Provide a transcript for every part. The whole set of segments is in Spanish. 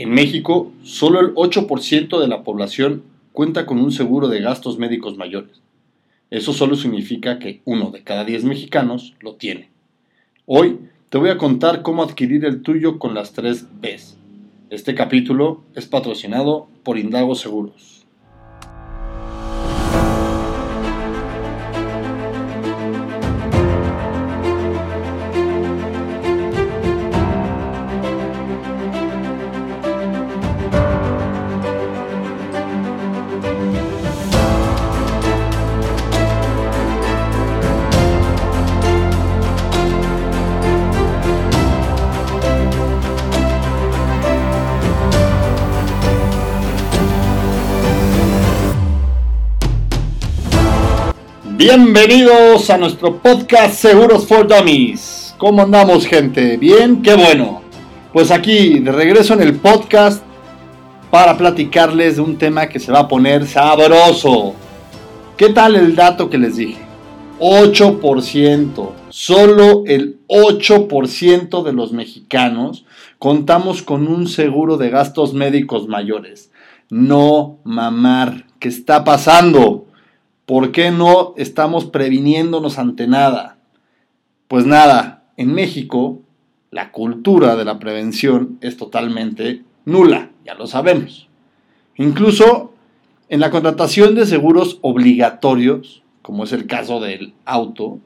En México, solo el 8% de la población cuenta con un seguro de gastos médicos mayores. Eso solo significa que uno de cada 10 mexicanos lo tiene. Hoy te voy a contar cómo adquirir el tuyo con las 3 Bs. Este capítulo es patrocinado por Indago Seguros. Bienvenidos a nuestro podcast Seguros for Dummies. ¿Cómo andamos, gente? ¿Bien? ¡Qué bueno! Pues aquí, de regreso en el podcast para platicarles de un tema que se va a poner sabroso. ¿Qué tal el dato que les dije? 8%. Solo el 8% de los mexicanos contamos con un seguro de gastos médicos mayores. No mamar. ¿Qué está pasando? ¿Por qué no estamos previniéndonos ante nada? Pues nada, en México la cultura de la prevención es totalmente nula, ya lo sabemos. Incluso en la contratación de seguros obligatorios, como es el caso del auto,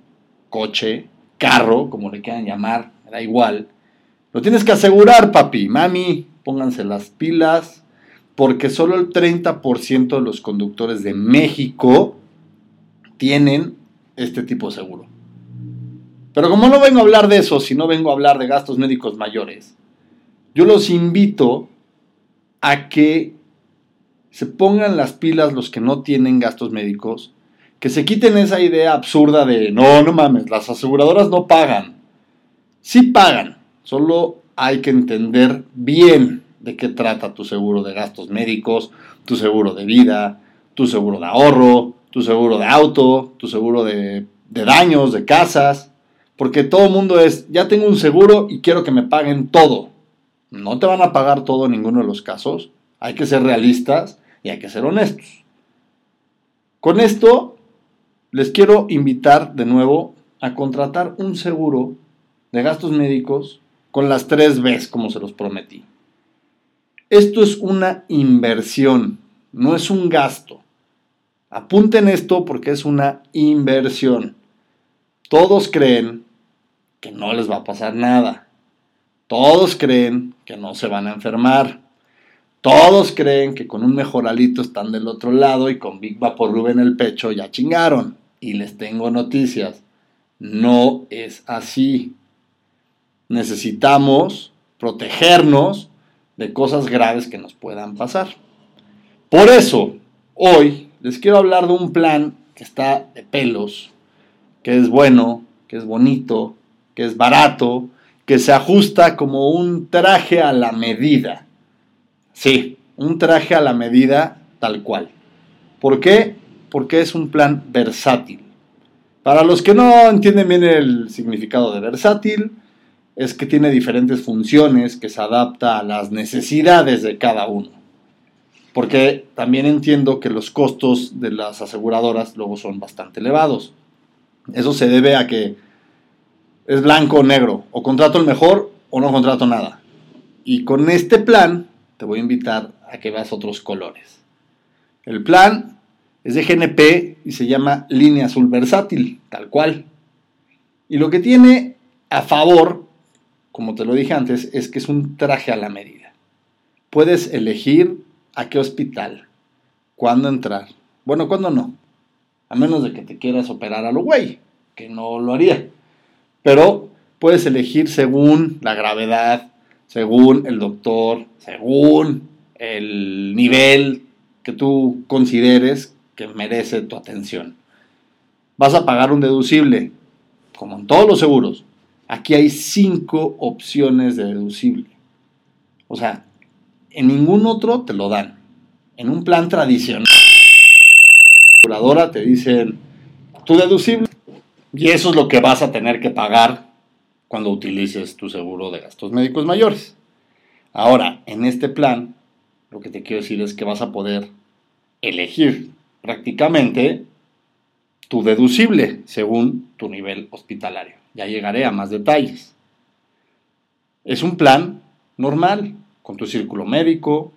coche, carro, como le quieran llamar, da igual, lo tienes que asegurar, papi, mami, pónganse las pilas, porque solo el 30% de los conductores de México tienen este tipo de seguro. Pero como no vengo a hablar de eso, sino vengo a hablar de gastos médicos mayores, yo los invito a que se pongan las pilas los que no tienen gastos médicos, que se quiten esa idea absurda de, no, no mames, las aseguradoras no pagan. Sí pagan, solo hay que entender bien de qué trata tu seguro de gastos médicos, tu seguro de vida, tu seguro de ahorro, tu seguro de auto, tu seguro de, daños, de casas, porque todo el mundo es, ya tengo un seguro y quiero que me paguen todo. No te van a pagar todo en ninguno de los casos. Hay que ser realistas y hay que ser honestos. Con esto, les quiero invitar de nuevo a contratar un seguro de gastos médicos con las tres Bs, como se los prometí. Esto es una inversión, no es un gasto. Apunten esto porque es una inversión. Todos creen que no les va a pasar nada. Todos creen que no se van a enfermar. Todos creen que con un mejoralito están del otro lado y con Big Vaporub en el pecho ya chingaron. Y les tengo noticias. No es así. Necesitamos protegernos de cosas graves que nos puedan pasar. Por eso, hoy les quiero hablar de un plan que está de pelos, que es bueno, que es bonito, que es barato, que se ajusta como un traje a la medida. Sí, un traje a la medida tal cual. ¿Por qué? Porque es un plan versátil. Para los que no entienden bien el significado de versátil, es que tiene diferentes funciones que se adapta a las necesidades de cada uno porque también entiendo que los costos de las aseguradoras luego son bastante elevados. Eso se debe a que es blanco o negro, o contrato el mejor o no contrato nada. Y con este plan te voy a invitar a que veas otros colores. El plan es de GNP y se llama línea azul versátil, tal cual. Y lo que tiene a favor, como te lo dije antes, es que es un traje a la medida. Puedes elegir a qué hospital, cuándo entrar. Bueno, cuándo no. A menos de que te quieras operar a lo güey, que no lo haría. Pero puedes elegir según la gravedad, según el doctor, según el nivel que tú consideres que merece tu atención. Vas a pagar un deducible, como en todos los seguros. Aquí hay cinco opciones de deducible. O sea, en ningún otro te lo dan. En un plan tradicional, la aseguradora te dicen tu deducible y eso es lo que vas a tener que pagar cuando utilices tu seguro de gastos médicos mayores. Ahora, en este plan, lo que te quiero decir es que vas a poder elegir prácticamente tu deducible según tu nivel hospitalario. Ya llegaré a más detalles. Es un plan normal, con tu círculo médico,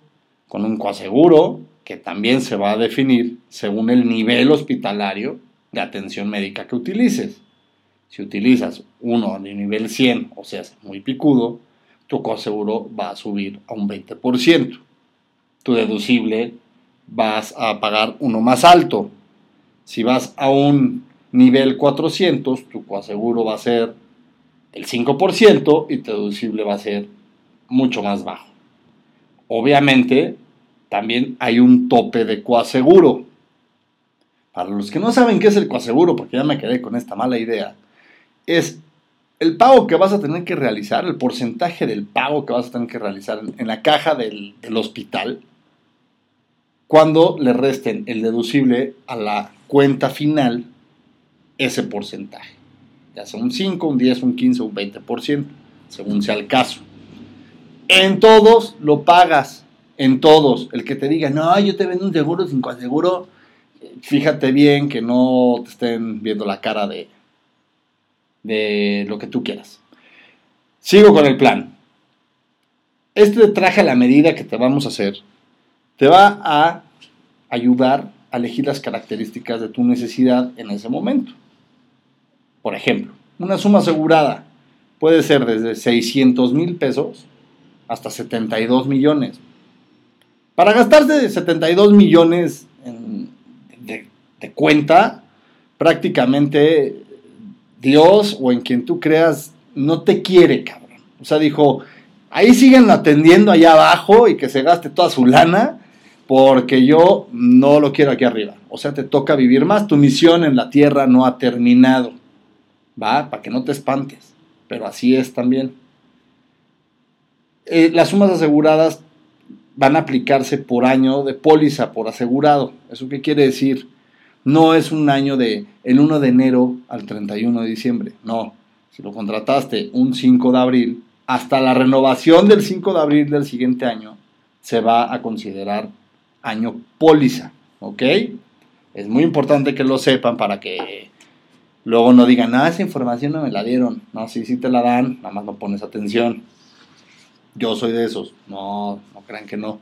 con un coaseguro, que también se va a definir según el nivel hospitalario de atención médica que utilices. Si utilizas uno de nivel 100, o sea, muy picudo, tu coaseguro va a subir a un 20%. Tu deducible vas a pagar uno más alto. Si vas a un nivel 400, tu coaseguro va a ser el 5% y tu deducible va a ser mucho más bajo. Obviamente, también hay un tope de coaseguro. Para los que no saben qué es el coaseguro, porque ya me quedé con esta mala idea, es el pago que vas a tener que realizar, el porcentaje del pago que vas a tener que realizar en la caja del, hospital, cuando le resten el deducible a la cuenta final ese porcentaje. Ya sea un 5, un 10, un 15, un 20%, según sea el caso. En todos lo pagas, en todos. El que te diga, no, yo te vendo un seguro sin coaseguro, fíjate bien que no te estén viendo la cara de, de lo que tú quieras. Sigo con el plan. Este traje a la medida que te vamos a hacer te va a ayudar a elegir las características de tu necesidad en ese momento. Por ejemplo, una suma asegurada puede ser desde 600 mil pesos hasta 72 millones. Para gastarse 72 millones de, de cuenta, prácticamente Dios o en quien tú creas no te quiere, cabrón. O sea, dijo, ahí siguen atendiendo allá abajo y que se gaste toda su lana porque yo no lo quiero aquí arriba. O sea, te toca vivir más. Tu misión en la tierra no ha terminado. ¿Va? Para que no te espantes. Pero así es también. Eh, las sumas aseguradas van a aplicarse por año de póliza, por asegurado. ¿Eso qué quiere decir? No es un año de el 1 de enero al 31 de diciembre. No. Si lo contrataste un 5 de abril, hasta la renovación del 5 de abril del siguiente año, se va a considerar año póliza. ¿Ok? Es muy importante que lo sepan para que luego no digan, ah, esa información no me la dieron. No, sí, sí te la dan, nada más no pones atención. Yo soy de esos. No, no crean que no.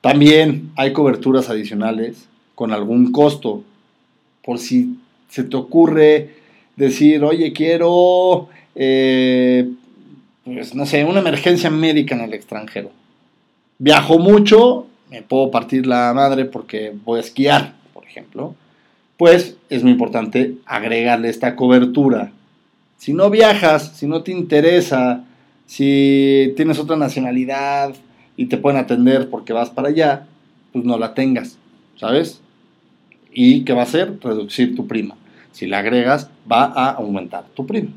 También hay coberturas adicionales con algún costo. Por si se te ocurre decir, oye, quiero, eh, pues no sé, una emergencia médica en el extranjero. Viajo mucho, me puedo partir la madre porque voy a esquiar, por ejemplo. Pues es muy importante agregarle esta cobertura. Si no viajas, si no te interesa, si tienes otra nacionalidad y te pueden atender porque vas para allá, pues no la tengas, ¿sabes? ¿Y qué va a hacer? Reducir tu prima. Si la agregas, va a aumentar tu prima.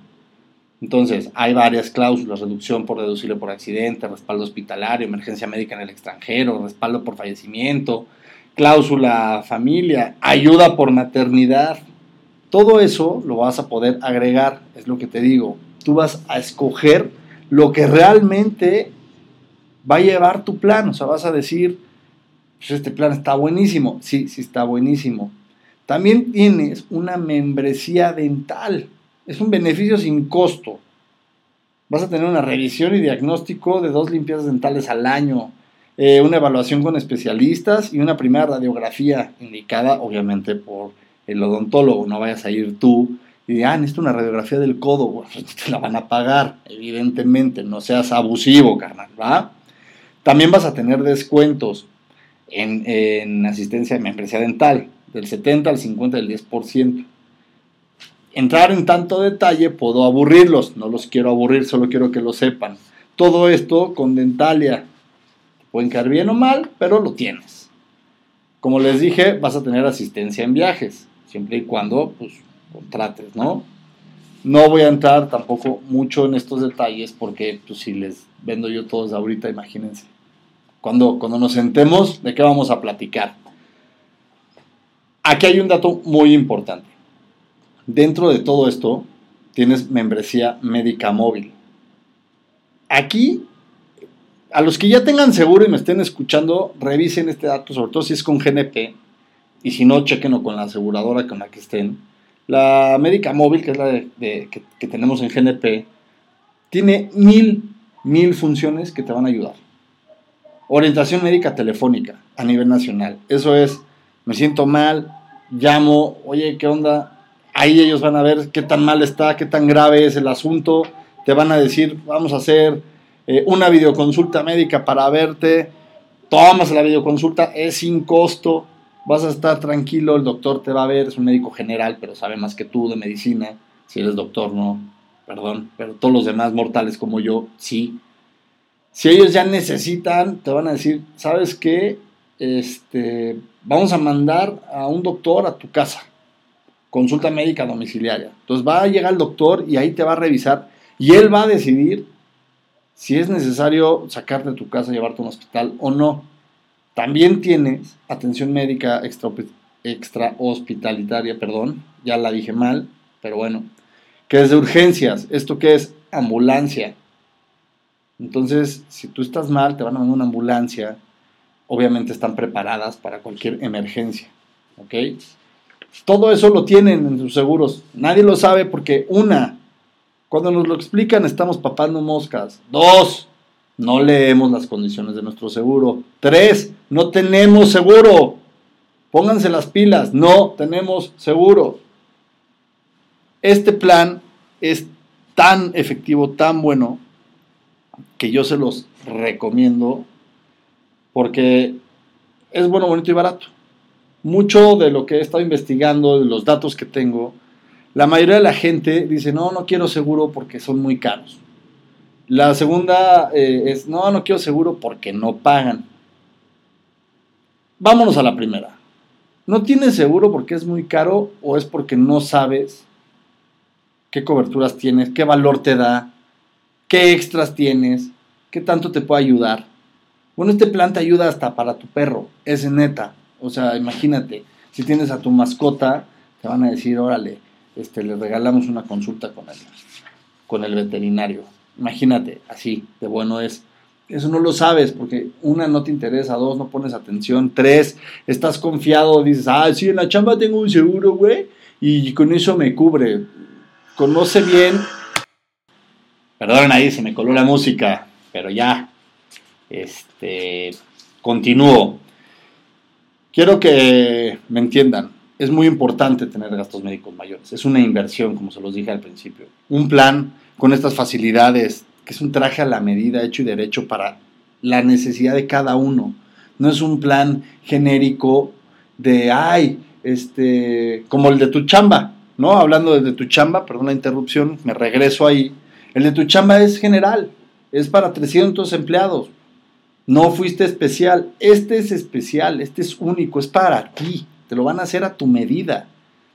Entonces, hay varias cláusulas, reducción por deducible por accidente, respaldo hospitalario, emergencia médica en el extranjero, respaldo por fallecimiento, cláusula familia, ayuda por maternidad. Todo eso lo vas a poder agregar, es lo que te digo. Tú vas a escoger lo que realmente va a llevar tu plan. O sea, vas a decir, pues este plan está buenísimo. Sí, sí está buenísimo. También tienes una membresía dental. Es un beneficio sin costo. Vas a tener una revisión y diagnóstico de dos limpiezas dentales al año, eh, una evaluación con especialistas y una primera radiografía indicada obviamente por el odontólogo. No vayas a ir tú y ah, necesito una radiografía del codo, te la van a pagar, evidentemente, no seas abusivo, carnal, ¿va? También vas a tener descuentos en, en asistencia de membresía dental, del 70 al 50 del 10%. Entrar en tanto detalle puedo aburrirlos, no los quiero aburrir, solo quiero que lo sepan. Todo esto con Dentalia. pueden caer bien o mal, pero lo tienes. Como les dije, vas a tener asistencia en viajes, siempre y cuando pues, contrates, ¿no? No voy a entrar tampoco mucho en estos detalles porque pues, si les vendo yo todos ahorita, imagínense. Cuando, cuando nos sentemos, ¿de qué vamos a platicar? Aquí hay un dato muy importante. Dentro de todo esto, tienes membresía médica móvil. Aquí a los que ya tengan seguro y me estén escuchando, revisen este dato, sobre todo si es con GNP, y si no, chequenlo con la aseguradora con la que estén. La médica móvil, que es la que, que, tenemos en GNP, tiene mil, mil funciones que te van a ayudar. Orientación médica telefónica a nivel nacional. Eso es, me siento mal, llamo, oye, ¿qué onda? Ahí ellos van a ver qué tan mal está, qué tan grave es el asunto. Te van a decir, vamos a hacer eh, una videoconsulta médica para verte. Tomas la videoconsulta, es sin costo. Vas a estar tranquilo, el doctor te va a ver, es un médico general, pero sabe más que tú de medicina. Si eres doctor, no, perdón, pero todos los demás mortales como yo, sí. Si ellos ya necesitan, te van a decir, ¿sabes qué? Este, vamos a mandar a un doctor a tu casa. Consulta médica domiciliaria. Entonces va a llegar el doctor y ahí te va a revisar y él va a decidir si es necesario sacarte de tu casa, llevarte a un hospital o no. También tienes atención médica extra, extra hospitalitaria, perdón, ya la dije mal, pero bueno, que es de urgencias. ¿Esto qué es? Ambulancia. Entonces, si tú estás mal, te van a mandar una ambulancia. Obviamente están preparadas para cualquier emergencia. ¿Ok? Todo eso lo tienen en sus seguros. Nadie lo sabe porque, una, cuando nos lo explican estamos papando moscas. Dos, no leemos las condiciones de nuestro seguro. Tres, no tenemos seguro. Pónganse las pilas, no tenemos seguro. Este plan es tan efectivo, tan bueno, que yo se los recomiendo porque es bueno, bonito y barato. Mucho de lo que he estado investigando, de los datos que tengo, la mayoría de la gente dice, no, no quiero seguro porque son muy caros. La segunda eh, es, no, no quiero seguro porque no pagan. Vámonos a la primera. ¿No tienes seguro porque es muy caro o es porque no sabes qué coberturas tienes, qué valor te da, qué extras tienes, qué tanto te puede ayudar. Bueno, este plan te ayuda hasta para tu perro, es neta. O sea, imagínate, si tienes a tu mascota, te van a decir, órale, este, le regalamos una consulta con el, con el veterinario. Imagínate, así, de bueno es. Eso no lo sabes porque una no te interesa, dos no pones atención, tres estás confiado, dices, ah, sí, en la chamba tengo un seguro, güey, y con eso me cubre. Conoce bien Perdón, ahí se me coló la música, pero ya. Este, continúo. Quiero que me entiendan. Es muy importante tener gastos médicos mayores. Es una inversión, como se los dije al principio. Un plan con estas facilidades, que es un traje a la medida hecho y derecho para la necesidad de cada uno. No es un plan genérico de, ay, este, como el de tu chamba, ¿no? Hablando de tu chamba, perdón la interrupción, me regreso ahí el de tu chamba es general, es para 300 empleados. No fuiste especial, este es especial, este es único, es para ti. Te lo van a hacer a tu medida.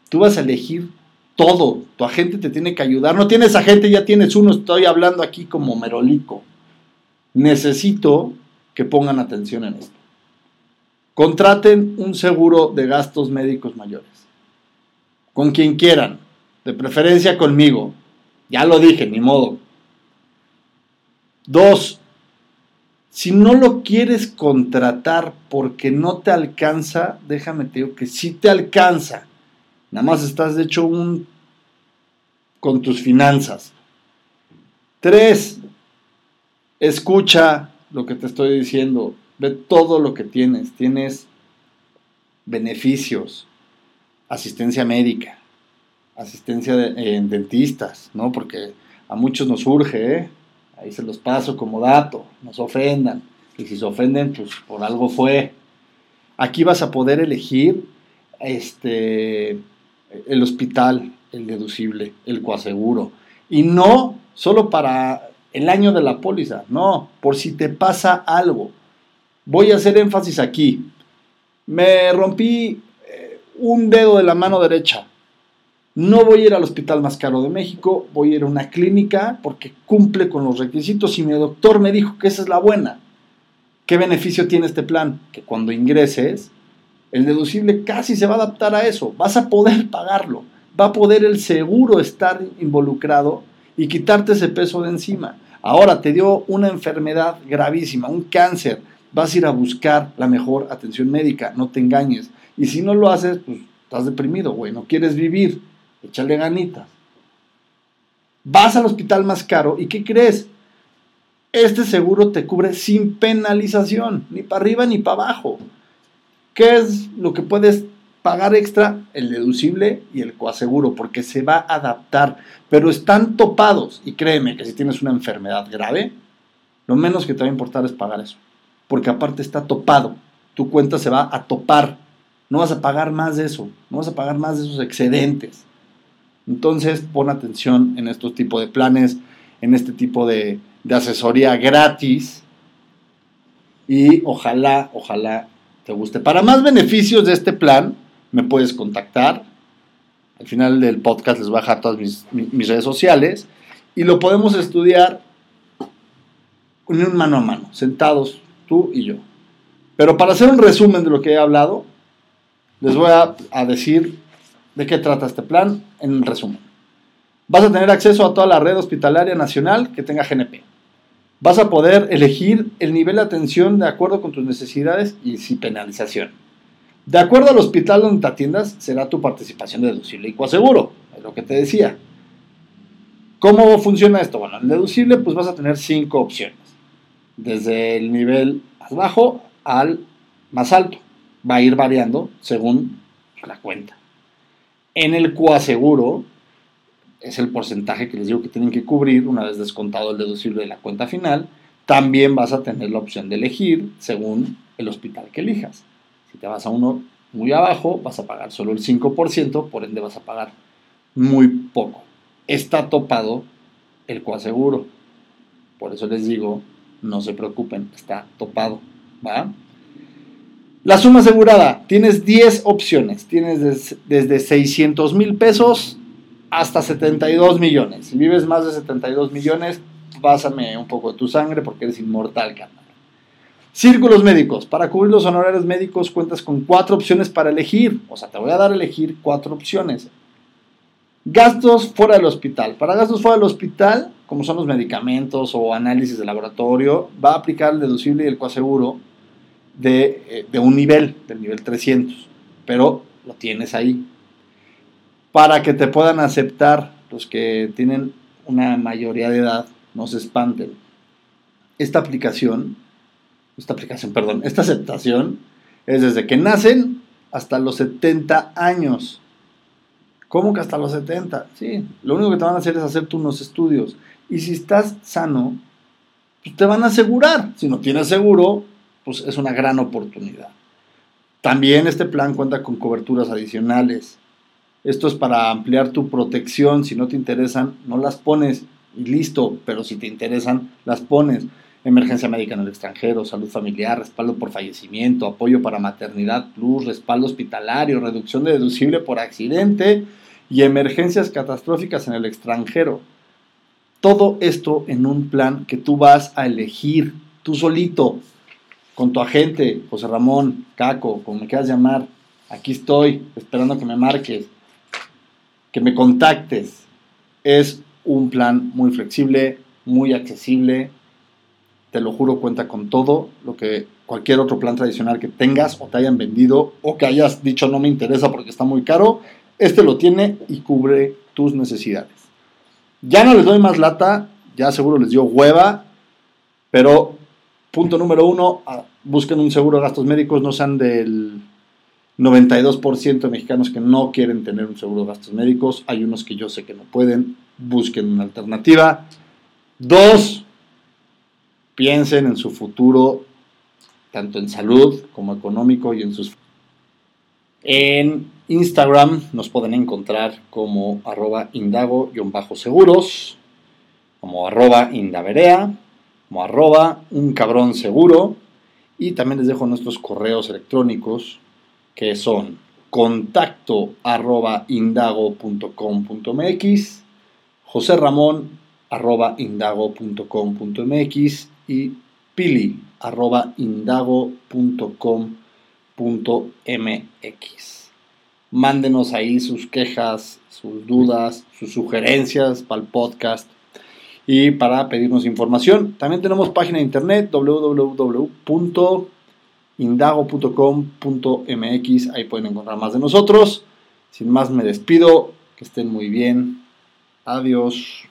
Tú vas a elegir todo. Tu agente te tiene que ayudar. No tienes agente, ya tienes uno. Estoy hablando aquí como merolico. Necesito que pongan atención en esto. Contraten un seguro de gastos médicos mayores. Con quien quieran. De preferencia conmigo. Ya lo dije, ni modo. Dos, si no lo quieres contratar porque no te alcanza, déjame te digo que sí te alcanza. Nada más estás de hecho un con tus finanzas. Tres, escucha lo que te estoy diciendo. Ve todo lo que tienes. Tienes beneficios, asistencia médica, asistencia de, en dentistas, ¿no? Porque a muchos nos urge, ¿eh? Ahí se los paso como dato, no se ofendan. Y si se ofenden, pues por algo fue. Aquí vas a poder elegir este, el hospital, el deducible, el coaseguro. Y no solo para el año de la póliza, no, por si te pasa algo. Voy a hacer énfasis aquí. Me rompí eh, un dedo de la mano derecha no voy a ir al hospital más caro de México, voy a ir a una clínica porque cumple con los requisitos y mi doctor me dijo que esa es la buena. ¿Qué beneficio tiene este plan? Que cuando ingreses, el deducible casi se va a adaptar a eso, vas a poder pagarlo, va a poder el seguro estar involucrado y quitarte ese peso de encima. Ahora te dio una enfermedad gravísima, un cáncer. Vas a ir a buscar la mejor atención médica, no te engañes. Y si no lo haces, pues estás deprimido, güey, no quieres vivir. Échale ganitas. Vas al hospital más caro y ¿qué crees? Este seguro te cubre sin penalización, ni para arriba ni para abajo. ¿Qué es lo que puedes pagar extra? El deducible y el coaseguro, porque se va a adaptar, pero están topados. Y créeme que si tienes una enfermedad grave, lo menos que te va a importar es pagar eso, porque aparte está topado. Tu cuenta se va a topar. No vas a pagar más de eso, no vas a pagar más de esos excedentes. Entonces, pon atención en estos tipos de planes, en este tipo de, asesoría gratis y ojalá, ojalá te guste. Para más beneficios de este plan, me puedes contactar. Al final del podcast les voy a dejar todas mis, redes sociales y lo podemos estudiar en un mano a mano, sentados tú y yo. Pero para hacer un resumen de lo que he hablado, les voy a decir de qué trata este plan en resumen. Vas a tener acceso a toda la red hospitalaria nacional que tenga GNP. Vas a poder elegir el nivel de atención de acuerdo con tus necesidades y sin penalización. De acuerdo al hospital donde te atiendas, será tu participación deducible y coaseguro, es lo que te decía. ¿Cómo funciona esto? Bueno, en deducible pues vas a tener cinco opciones, desde el nivel más bajo al más alto. Va a ir variando según la cuenta. En el coaseguro es el porcentaje que les digo que tienen que cubrir una vez descontado el deducible de la cuenta final. También vas a tener la opción de elegir según el hospital que elijas. Si te vas a uno muy abajo, vas a pagar solo el 5%, por ende vas a pagar muy poco. Está topado el coaseguro. Por eso les digo, no se preocupen, está topado. ¿va? La suma asegurada, tienes 10 opciones. Tienes des, desde 600 mil pesos hasta 72 millones. Si vives más de 72 millones, pásame un poco de tu sangre porque eres inmortal, carnal. Círculos médicos. Para cubrir los honorarios médicos cuentas con cuatro opciones para elegir. O sea, te voy a dar a elegir cuatro opciones. Gastos fuera del hospital. Para gastos fuera del hospital, como son los medicamentos o análisis de laboratorio, va a aplicar el deducible y el coaseguro de, eh, de un nivel, del nivel 300. Pero lo tienes ahí para que te puedan aceptar los que tienen una mayoría de edad, no se espanten. Esta aplicación, esta aplicación, perdón, esta aceptación es desde que nacen hasta los 70 años. ¿Cómo que hasta los 70? Sí, lo único que te van a hacer es hacerte unos estudios. Y si estás sano, pues te van a asegurar. Si no tienes seguro, pues es una gran oportunidad. También este plan cuenta con coberturas adicionales esto es para ampliar tu protección. Si no te interesan, no las pones y listo. Pero si te interesan, las pones. Emergencia médica en el extranjero, salud familiar, respaldo por fallecimiento, apoyo para maternidad plus, respaldo hospitalario, reducción de deducible por accidente y emergencias catastróficas en el extranjero. Todo esto en un plan que tú vas a elegir tú solito, con tu agente, José Ramón, Caco, como me quieras llamar. Aquí estoy, esperando que me marques que me contactes. Es un plan muy flexible, muy accesible. Te lo juro, cuenta con todo lo que cualquier otro plan tradicional que tengas o te hayan vendido o que hayas dicho no me interesa porque está muy caro. Este lo tiene y cubre tus necesidades. Ya no les doy más lata, ya seguro les dio hueva, pero punto número uno, ah, busquen un seguro de gastos médicos, no sean del 92% de mexicanos que no quieren tener un seguro de gastos médicos. Hay unos que yo sé que no pueden. Busquen una alternativa. Dos, piensen en su futuro, tanto en salud como económico y en sus... En Instagram nos pueden encontrar como arroba indago-seguros, como arroba indaverea, como arroba un cabrón seguro. Y también les dejo nuestros correos electrónicos que son contacto arroba indago.com.mx, José Ramón arroba indago.com.mx y pili arroba indago.com.mx. Mándenos ahí sus quejas, sus dudas, sus sugerencias para el podcast. Y para pedirnos información. También tenemos página de internet www.indago.com.mx, ahí pueden encontrar más de nosotros. Sin más me despido, que estén muy bien. Adiós.